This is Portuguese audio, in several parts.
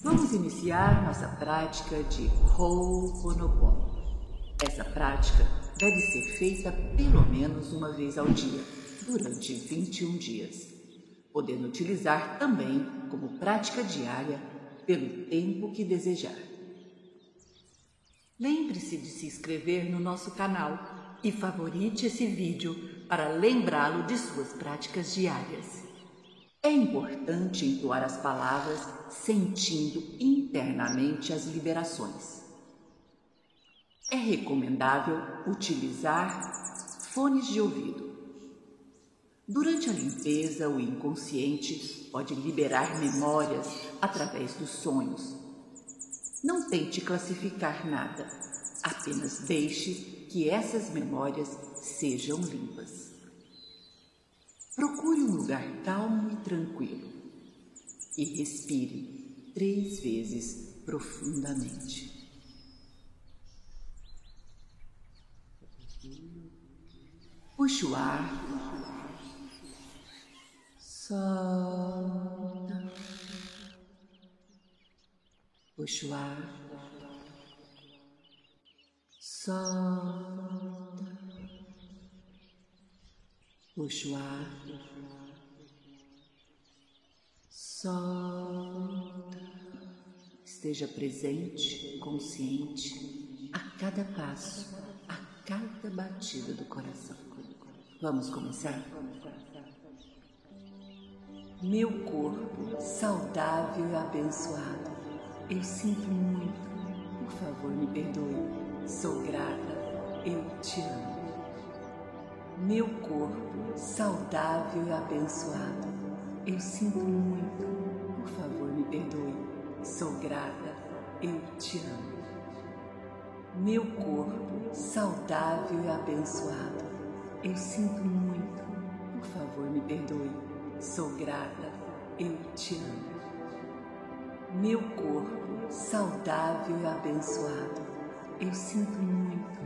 Vamos iniciar nossa prática de Ho'oponopono. Essa prática deve ser feita pelo menos uma vez ao dia, durante 21 dias, podendo utilizar também como prática diária pelo tempo que desejar. Lembre-se de se inscrever no nosso canal e favorite esse vídeo para lembrá-lo de suas práticas diárias. É importante entoar as palavras sentindo internamente as liberações. É recomendável utilizar fones de ouvido. Durante a limpeza, o inconsciente pode liberar memórias através dos sonhos. Não tente classificar nada, apenas deixe que essas memórias sejam limpas. Procure um lugar calmo e tranquilo e respire três vezes profundamente. Puxe o ar, solta, puxe o ar, solta, puxe o ar, solta. Esteja presente, consciente a cada passo, a cada batida do coração. Vamos começar? Meu corpo saudável e abençoado. Eu sinto muito. Por favor, me perdoe. Sou grata. Eu te amo. Meu corpo saudável e abençoado. Eu sinto muito. Por favor, me perdoe. Sou grata. Eu te amo. Meu corpo saudável e abençoado. Eu sinto muito. Por favor, me perdoe. Sou grata. Eu te amo. Meu corpo saudável e abençoado. Eu sinto muito.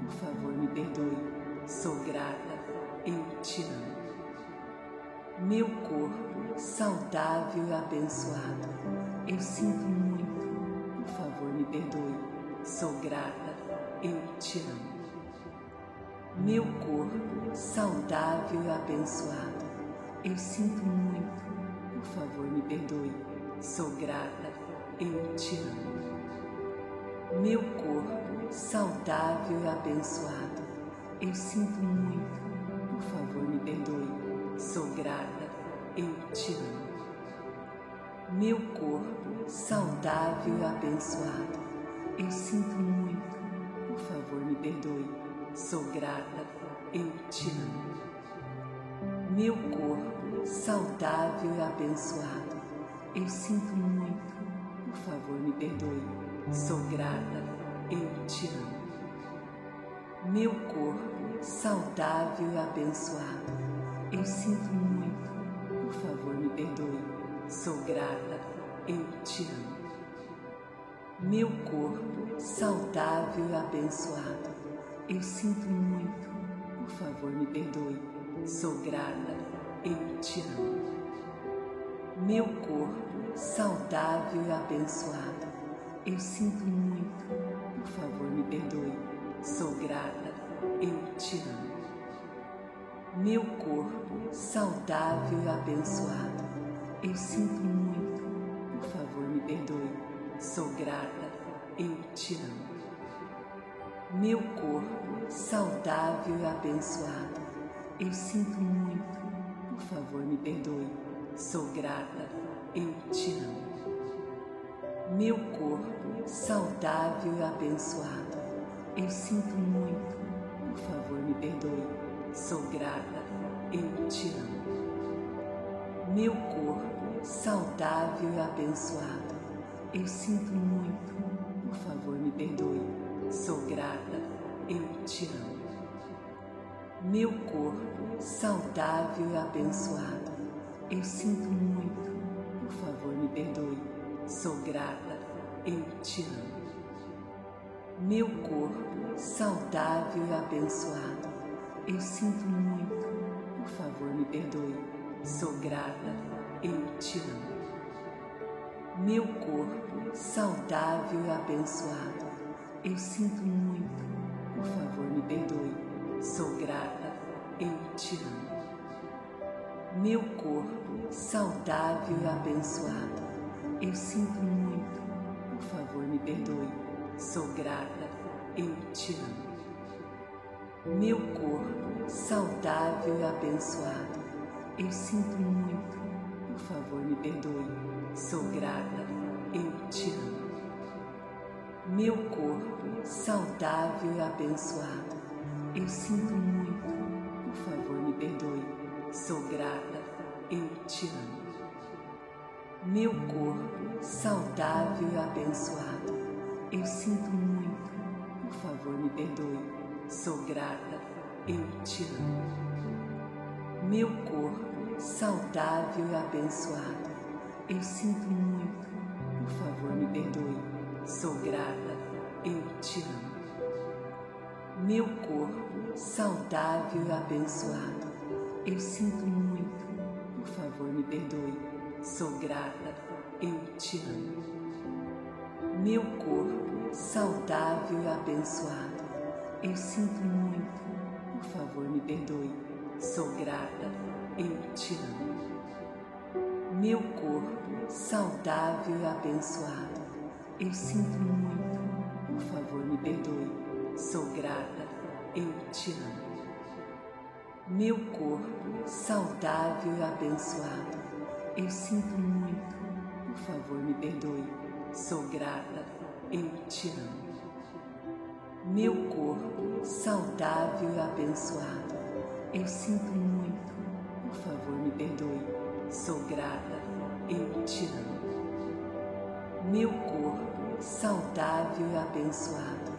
Por favor, me perdoe. Sou grata. Eu te amo. Meu corpo saudável e abençoado. Eu sinto muito. Por favor, me perdoe. Sou grata. Eu te amo meu corpo saudável e abençoado. Eu sinto muito. Por favor, me perdoe. Sou grata. Eu te amo. Meu corpo saudável e abençoado. Eu sinto muito. Por favor, me perdoe. Sou grata. Eu te amo. Meu corpo saudável e abençoado. Eu sinto muito. Por favor, me perdoe Sou grata, eu te amo. Meu corpo saudável e abençoado. Eu sinto muito. Por favor, me perdoe. Sou grata, eu te amo. Meu corpo saudável e abençoado. Eu sinto muito. Por favor, me perdoe. Sou grata, eu te amo. Meu corpo saudável e abençoado. Eu sinto muito. Por favor, me perdoe. Sou grata. Eu te amo. Meu corpo saudável e abençoado. Eu sinto muito. Por favor, me perdoe. Sou grata. Eu te amo. Meu corpo saudável e abençoado. Eu sinto muito. Por favor, me perdoe. Sou grata. Eu te amo meu corpo saudável e abençoado. Eu sinto muito. Por favor, me perdoe. Sou grata. Eu te amo. Meu corpo saudável e abençoado. Eu sinto muito. Por favor, me perdoe. Sou grata. Eu te amo. Meu corpo saudável e abençoado. Eu sinto muito. Por favor, me perdoe. Sou grata, eu te amo. Meu corpo saudável e abençoado. Eu sinto muito. Por favor, me perdoe. Sou grata, eu te amo. Meu corpo saudável e abençoado. Eu sinto muito. Por favor, me perdoe. Sou grata, eu te amo. Meu corpo saudável e abençoado. Eu sinto muito. Por favor, me perdoe. Sou grata. Eu te amo. Meu corpo saudável e abençoado. Eu sinto muito. Por favor, me perdoe. Sou grata. Eu te amo. Meu corpo saudável e abençoado. Eu sinto muito. Por favor, me perdoe. Sou grata. Eu te amo. Meu corpo saudável e abençoado. Eu sinto muito. Por favor, me perdoe. Sou grata. Eu te amo. Meu corpo saudável e abençoado. Eu sinto muito. Por favor, me perdoe. Sou grata. Eu te amo. Meu corpo saudável e abençoado. Eu sinto muito. Por favor, me perdoe. Sou grata. Eu te amo. Meu corpo saudável e abençoado. Eu sinto muito. Por favor, me perdoe. Sou grata. Eu te amo. Meu corpo saudável e abençoado. Eu sinto muito. Por favor, me perdoe. Sou grata. Eu te amo. Meu corpo saudável e abençoado. Eu sinto muito. Por favor, me perdoe. Sou grata. Eu te amo. Meu corpo saudável e abençoado. Eu sinto muito. Por favor, me perdoe. Sou grata. Eu te amo. Meu corpo saudável e abençoado. Eu sinto muito. Por favor, me perdoe. Sou grata. Eu te amo. Meu corpo saudável e abençoado.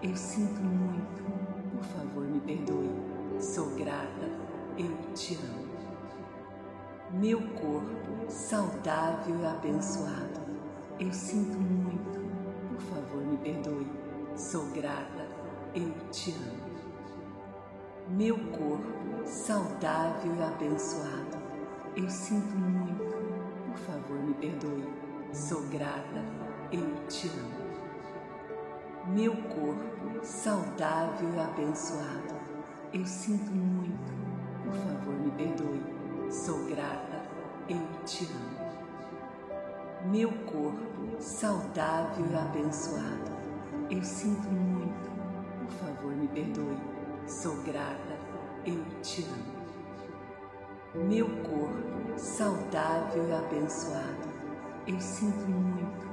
Eu sinto muito. Por favor, me perdoe. Sou grata. Eu te amo. Meu corpo saudável e abençoado. Eu sinto muito. Por favor, me perdoe. Sou grata. Eu te amo. Meu corpo saudável e abençoado. Eu sinto muito. Por favor, me perdoe. Sou grata. Eu te amo. Meu corpo saudável e abençoado. Eu sinto muito. Por favor, me perdoe. Sou grata. Eu te amo. Meu corpo saudável e abençoado. Eu sinto muito. Por favor, me perdoe. Sou grata. Eu te amo. Meu corpo saudável e abençoado. Eu sinto muito.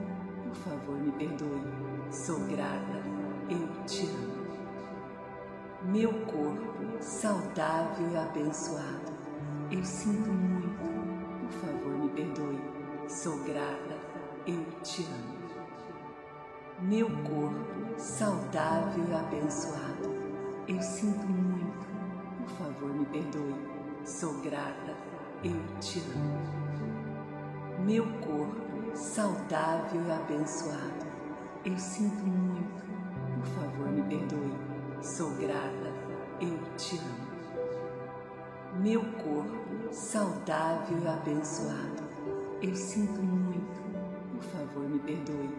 Por favor, me perdoe. Sou grata. Eu te amo. Meu corpo saudável e abençoado. Eu sinto muito. Por favor, me perdoe. Sou grata. Eu te amo. Meu corpo saudável e abençoado. Eu sinto muito. Por favor, me perdoe. Sou grata. Eu te amo. Meu corpo saudável e abençoado. Eu sinto muito. Por favor, me perdoe. Sou grata. Eu te amo. Meu corpo saudável e abençoado. Eu sinto muito. Por favor, me perdoe.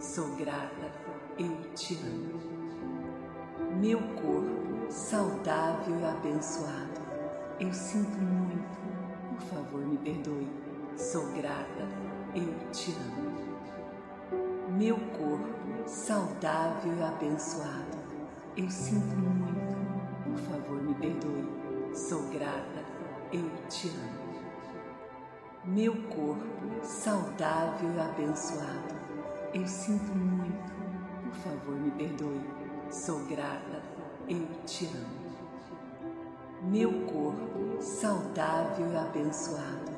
Sou grata. Eu te amo. Meu corpo saudável e abençoado. Eu sinto muito. Por favor, me perdoe. Sou grata. Eu te amo. Meu corpo saudável e abençoado. Eu sinto muito. Por favor, me perdoe. Sou grata. Eu te amo. Meu corpo saudável e abençoado. Eu sinto muito. Por favor, me perdoe. Sou grata. Eu te amo. Meu corpo saudável e abençoado.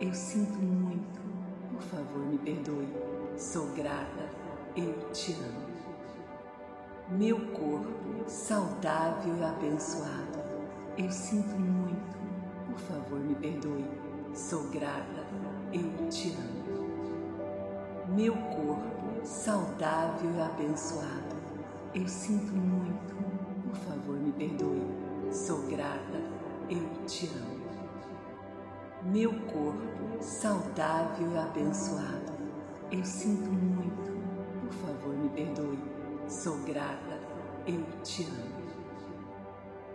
Eu sinto muito. Por favor, me perdoe. Sou grata. Eu te amo. Meu corpo saudável e abençoado. Eu sinto muito. Por favor, me perdoe. Sou grata. Eu te amo. Meu corpo saudável e abençoado. Eu sinto muito. Por favor, me perdoe. Sou grata. Eu te amo. Meu corpo saudável e abençoado. Eu sinto muito. Por favor, me perdoe. Sou grata. Eu te amo.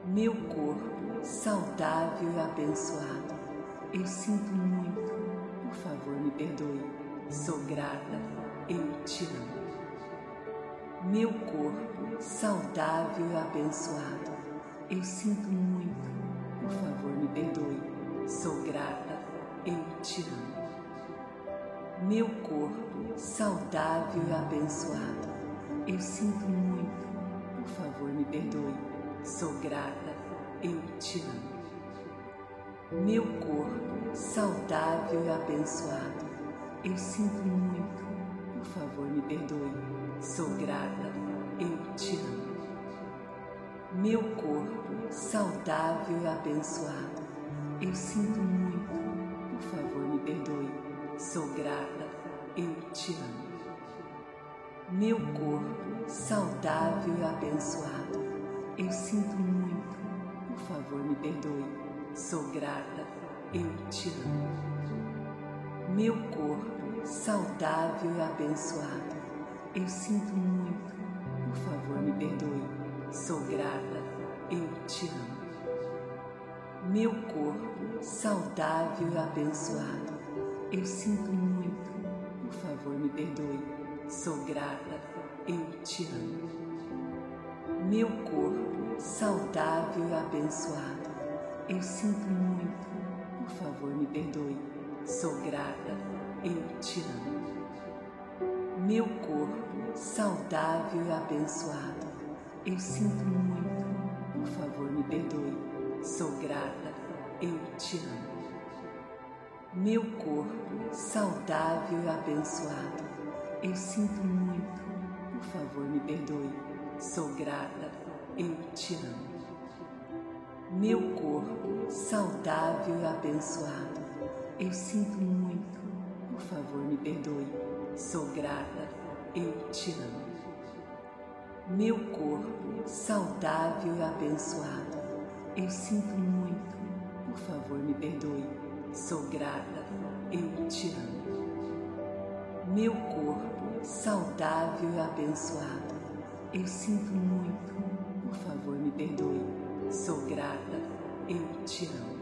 Meu corpo saudável e abençoado. Eu sinto muito. Por favor, me perdoe. Sou grata. Eu te amo. Meu corpo saudável e abençoado. Eu sinto muito. Por favor, me perdoe. Sou grata. Eu te amo. Meu corpo saudável e abençoado. Eu sinto muito. Por favor, me perdoe. Sou grata. Eu te amo. Meu corpo saudável e abençoado. Eu sinto muito. Por favor, me perdoe. Sou grata. Eu te amo. Meu corpo saudável e abençoado. Eu sinto muito. Por favor, me perdoe. Sou grata. Eu te amo. Meu corpo saudável e abençoado. Eu sinto muito. Por favor, me perdoe. Sou grata. Eu te amo. Meu corpo saudável e abençoado. Eu sinto muito. Por favor, me perdoe. Sou grata. Eu te amo. Meu corpo saudável e abençoado. Eu sinto muito. Por favor, me perdoe. Sou grata. Eu te amo. Meu corpo saudável e abençoado. Eu sinto muito. Por favor, me perdoe. Sou grata. Eu te amo. Meu corpo saudável e abençoado. Eu sinto muito. Por favor, me perdoe. Sou grata. Eu te amo. Meu corpo saudável e abençoado. Eu sinto muito. Por favor, me perdoe. Sou grata. Eu te amo. Meu corpo saudável e abençoado. Eu sinto muito. Por favor, me perdoe. Sou grata. Eu te amo. Meu corpo saudável e abençoado. Eu sinto muito. Por favor, me perdoe. Sou grata. Eu te amo. Meu corpo saudável e abençoado. Eu sinto muito. Por favor, me perdoe. Sou grata. Eu te amo.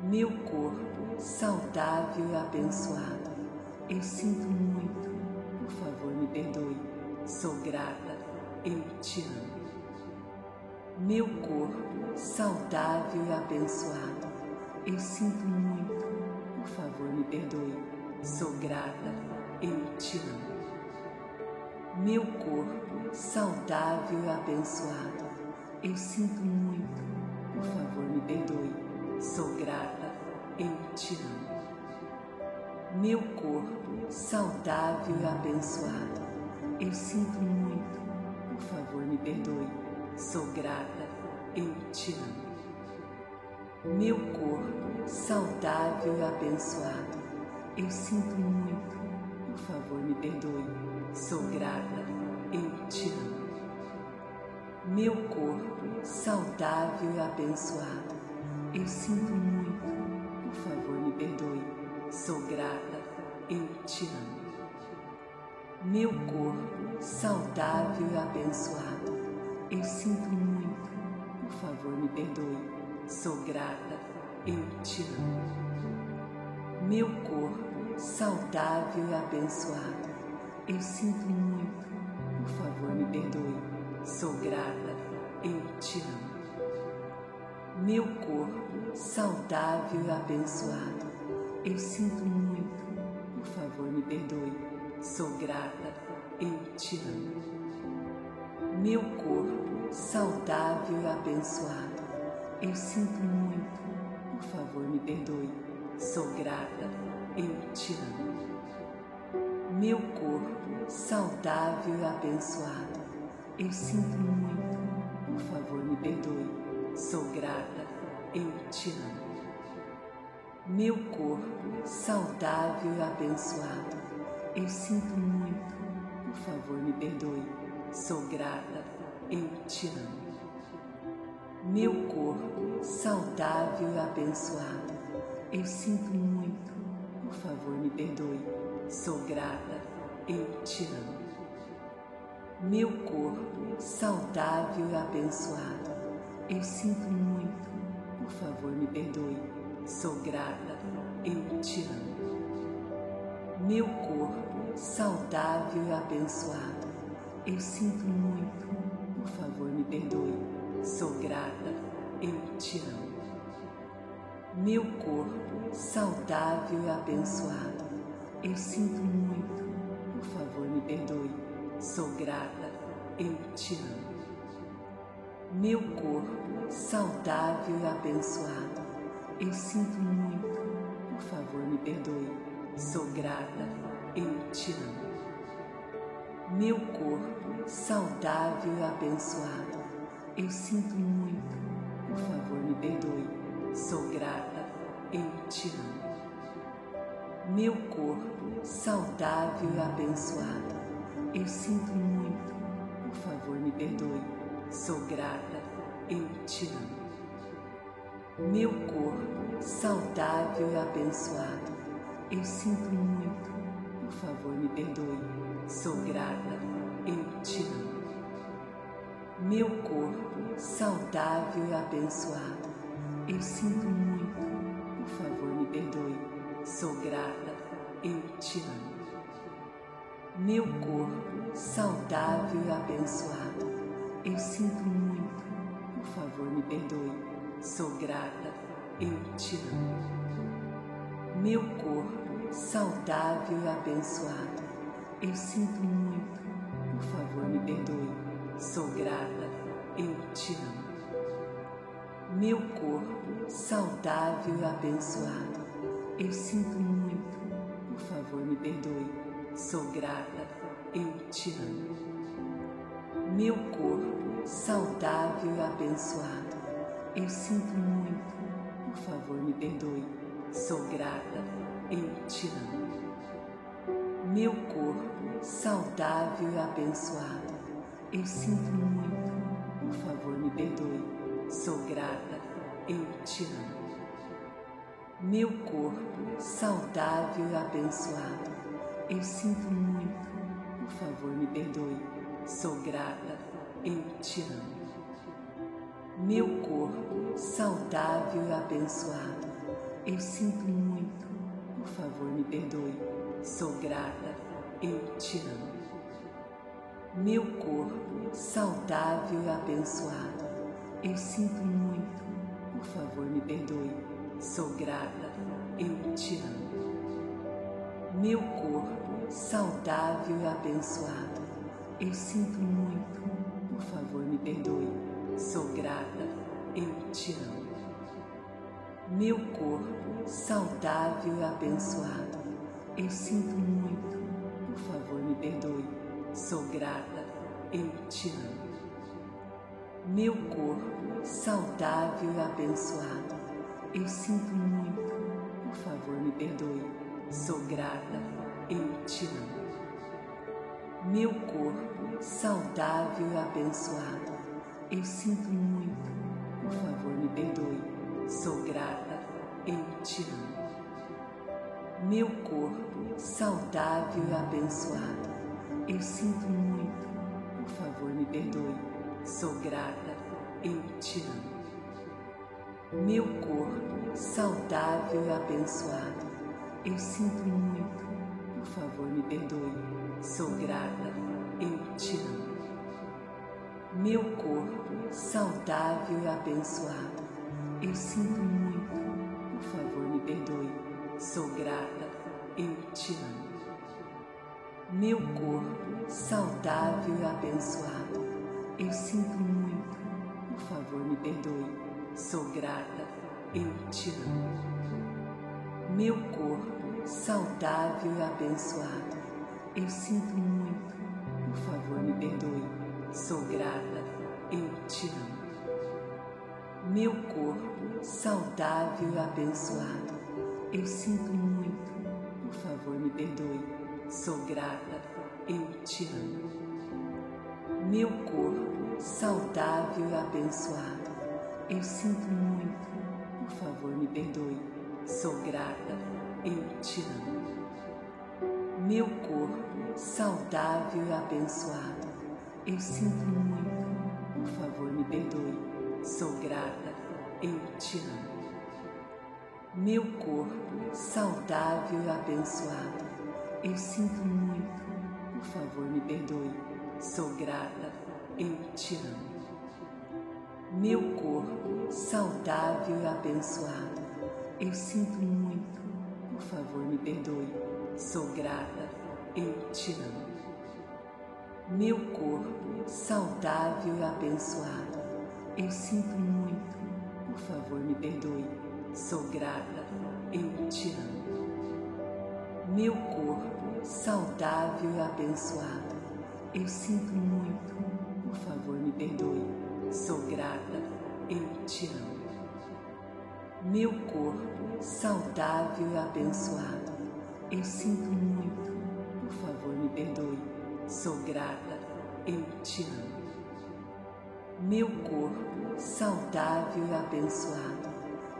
Meu corpo saudável e abençoado. Eu sinto muito. Por favor, me perdoe. Sou grata. Eu te amo. Meu corpo saudável e abençoado. Eu sinto muito. Por favor, me perdoe. Sou grata. Eu te amo. Meu corpo saudável e abençoado. Eu sinto muito. Por favor, me perdoe. Sou grata. Eu te amo. Meu corpo saudável e abençoado. Eu sinto muito. Por favor, me perdoe. Sou grata. Eu te amo. Meu corpo saudável e abençoado. Eu sinto muito. Por favor, me perdoe. Sou grata. Eu te amo. Meu corpo saudável e abençoado. Eu sinto muito. Por favor, me perdoe. Sou grata. Eu te amo. Meu corpo saudável e abençoado. Eu sinto muito. Por favor, me perdoe. Sou grata. Eu te amo. Meu corpo saudável e abençoado. Eu sinto muito. Sou grata. Eu te amo. Meu corpo saudável e abençoado. Eu sinto muito. Por favor, me perdoe. Sou grata. Eu te amo. Meu corpo saudável e abençoado. Eu sinto muito. Por favor, me perdoe. Sou grata. Eu te amo. Meu corpo saudável e abençoado. Eu sinto muito. Por favor, me perdoe. Sou grata. Eu te amo. Meu corpo saudável e abençoado. Eu sinto muito. Por favor, me perdoe. Sou grata. Eu te amo. Meu corpo saudável e abençoado. Eu sinto muito. Por favor, me perdoe. sou grata, eu te amo. Meu corpo saudável e abençoado, eu sinto muito, por favor me perdoe, sou grata, eu te amo. Meu corpo saudável e abençoado, eu sinto muito, por favor me perdoe, sou grata, eu te amo. Meu corpo saudável e abençoado, eu sinto muito, por favor me perdoe, sou grata, eu te amo. Meu corpo saudável e abençoado, eu sinto muito, por favor me perdoe, sou grata, eu te amo. Meu corpo saudável e abençoado, eu sinto muito, por favor me perdoe, sou grata, eu te amo. Meu corpo saudável e abençoado. Eu sinto muito, por favor me perdoe, sou grata, eu te amo. Meu corpo saudável e abençoado. Eu sinto muito, por favor me perdoe, sou grata, eu te amo. Meu corpo saudável e abençoado. Eu sinto muito, por favor me perdoe, Sou grata, eu te amo. Meu corpo saudável e abençoado. Eu sinto muito, por favor me perdoe. Sou grata, eu te amo. Meu corpo saudável e abençoado. Eu sinto muito, por favor me perdoe. Sou grata, eu te amo. Meu corpo saudável e abençoado eu sinto muito, por favor me perdoe. Sou grata, eu te amo. Meu corpo saudável e abençoado. Eu sinto muito, por favor me perdoe. Sou grata, eu te amo. Meu corpo saudável e abençoado. Eu sinto muito, por favor me perdoe. Sou grata, eu te amo meu corpo saudável e abençoado. Eu sinto muito, por favor me perdoe, sou grata, eu te amo. Meu corpo saudável e abençoado. Eu sinto muito, por favor me perdoe, sou grata, eu te amo. Meu corpo saudável e abençoado. Eu sinto muito, por favor me perdoe, Sou grata, eu te amo. Meu corpo saudável e abençoado. Eu sinto muito, por favor me perdoe. Sou grata, eu te amo. Meu corpo saudável e abençoado. Eu sinto muito, por favor me perdoe. Sou grata, eu te amo. Meu corpo saudável e abençoado eu sinto muito, por favor me perdoe. Sou grata, eu te amo. Meu corpo saudável e abençoado. Eu sinto muito, por favor me perdoe. Sou grata, eu te amo. Meu corpo saudável e abençoado. Eu sinto muito, por favor me perdoe. Sou grata, eu te amo meu corpo saudável e abençoado. Eu sinto muito, por favor me perdoe. Sou grata, eu te amo. Meu corpo saudável e abençoado. Eu sinto muito, por favor me perdoe. Sou grata, eu te amo. Meu corpo saudável e abençoado. Eu sinto muito, por favor me perdoe Sou grata, eu te amo. Meu corpo saudável e abençoado. Eu sinto muito, por favor me perdoe. Sou grata, eu te amo. Meu corpo saudável e abençoado. Eu sinto muito, por favor me perdoe. Sou grata, eu te amo. Meu corpo saudável e abençoado. Eu sinto muito, por favor me perdoe. Sou grata, eu te amo. Meu corpo saudável e abençoado. Eu sinto muito. Por favor, me perdoe. Sou grata. Eu te amo. Meu corpo saudável e abençoado. Eu sinto muito. Por favor, me perdoe. Sou grata. Eu te amo. Meu corpo saudável e abençoado. Eu sinto muito. Por favor, me perdoe. Sou grata. Eu te amo. Meu corpo saudável e abençoado. Eu sinto muito. Por favor, me perdoe. Sou grata. Eu te amo. Meu corpo saudável e abençoado. Eu sinto muito. Por favor, me perdoe. Sou grata, eu te amo. Meu corpo saudável e abençoado. Eu sinto muito. Por favor, me perdoe. Sou grata, eu te amo. Meu corpo saudável e abençoado.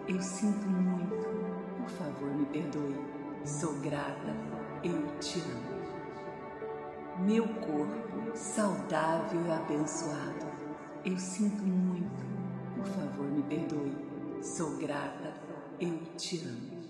Eu sinto muito. Por favor, me perdoe. Sou grata, eu te amo. Meu corpo saudável e abençoado eu sinto muito. Por favor, me perdoe. Sou grata. Eu te amo.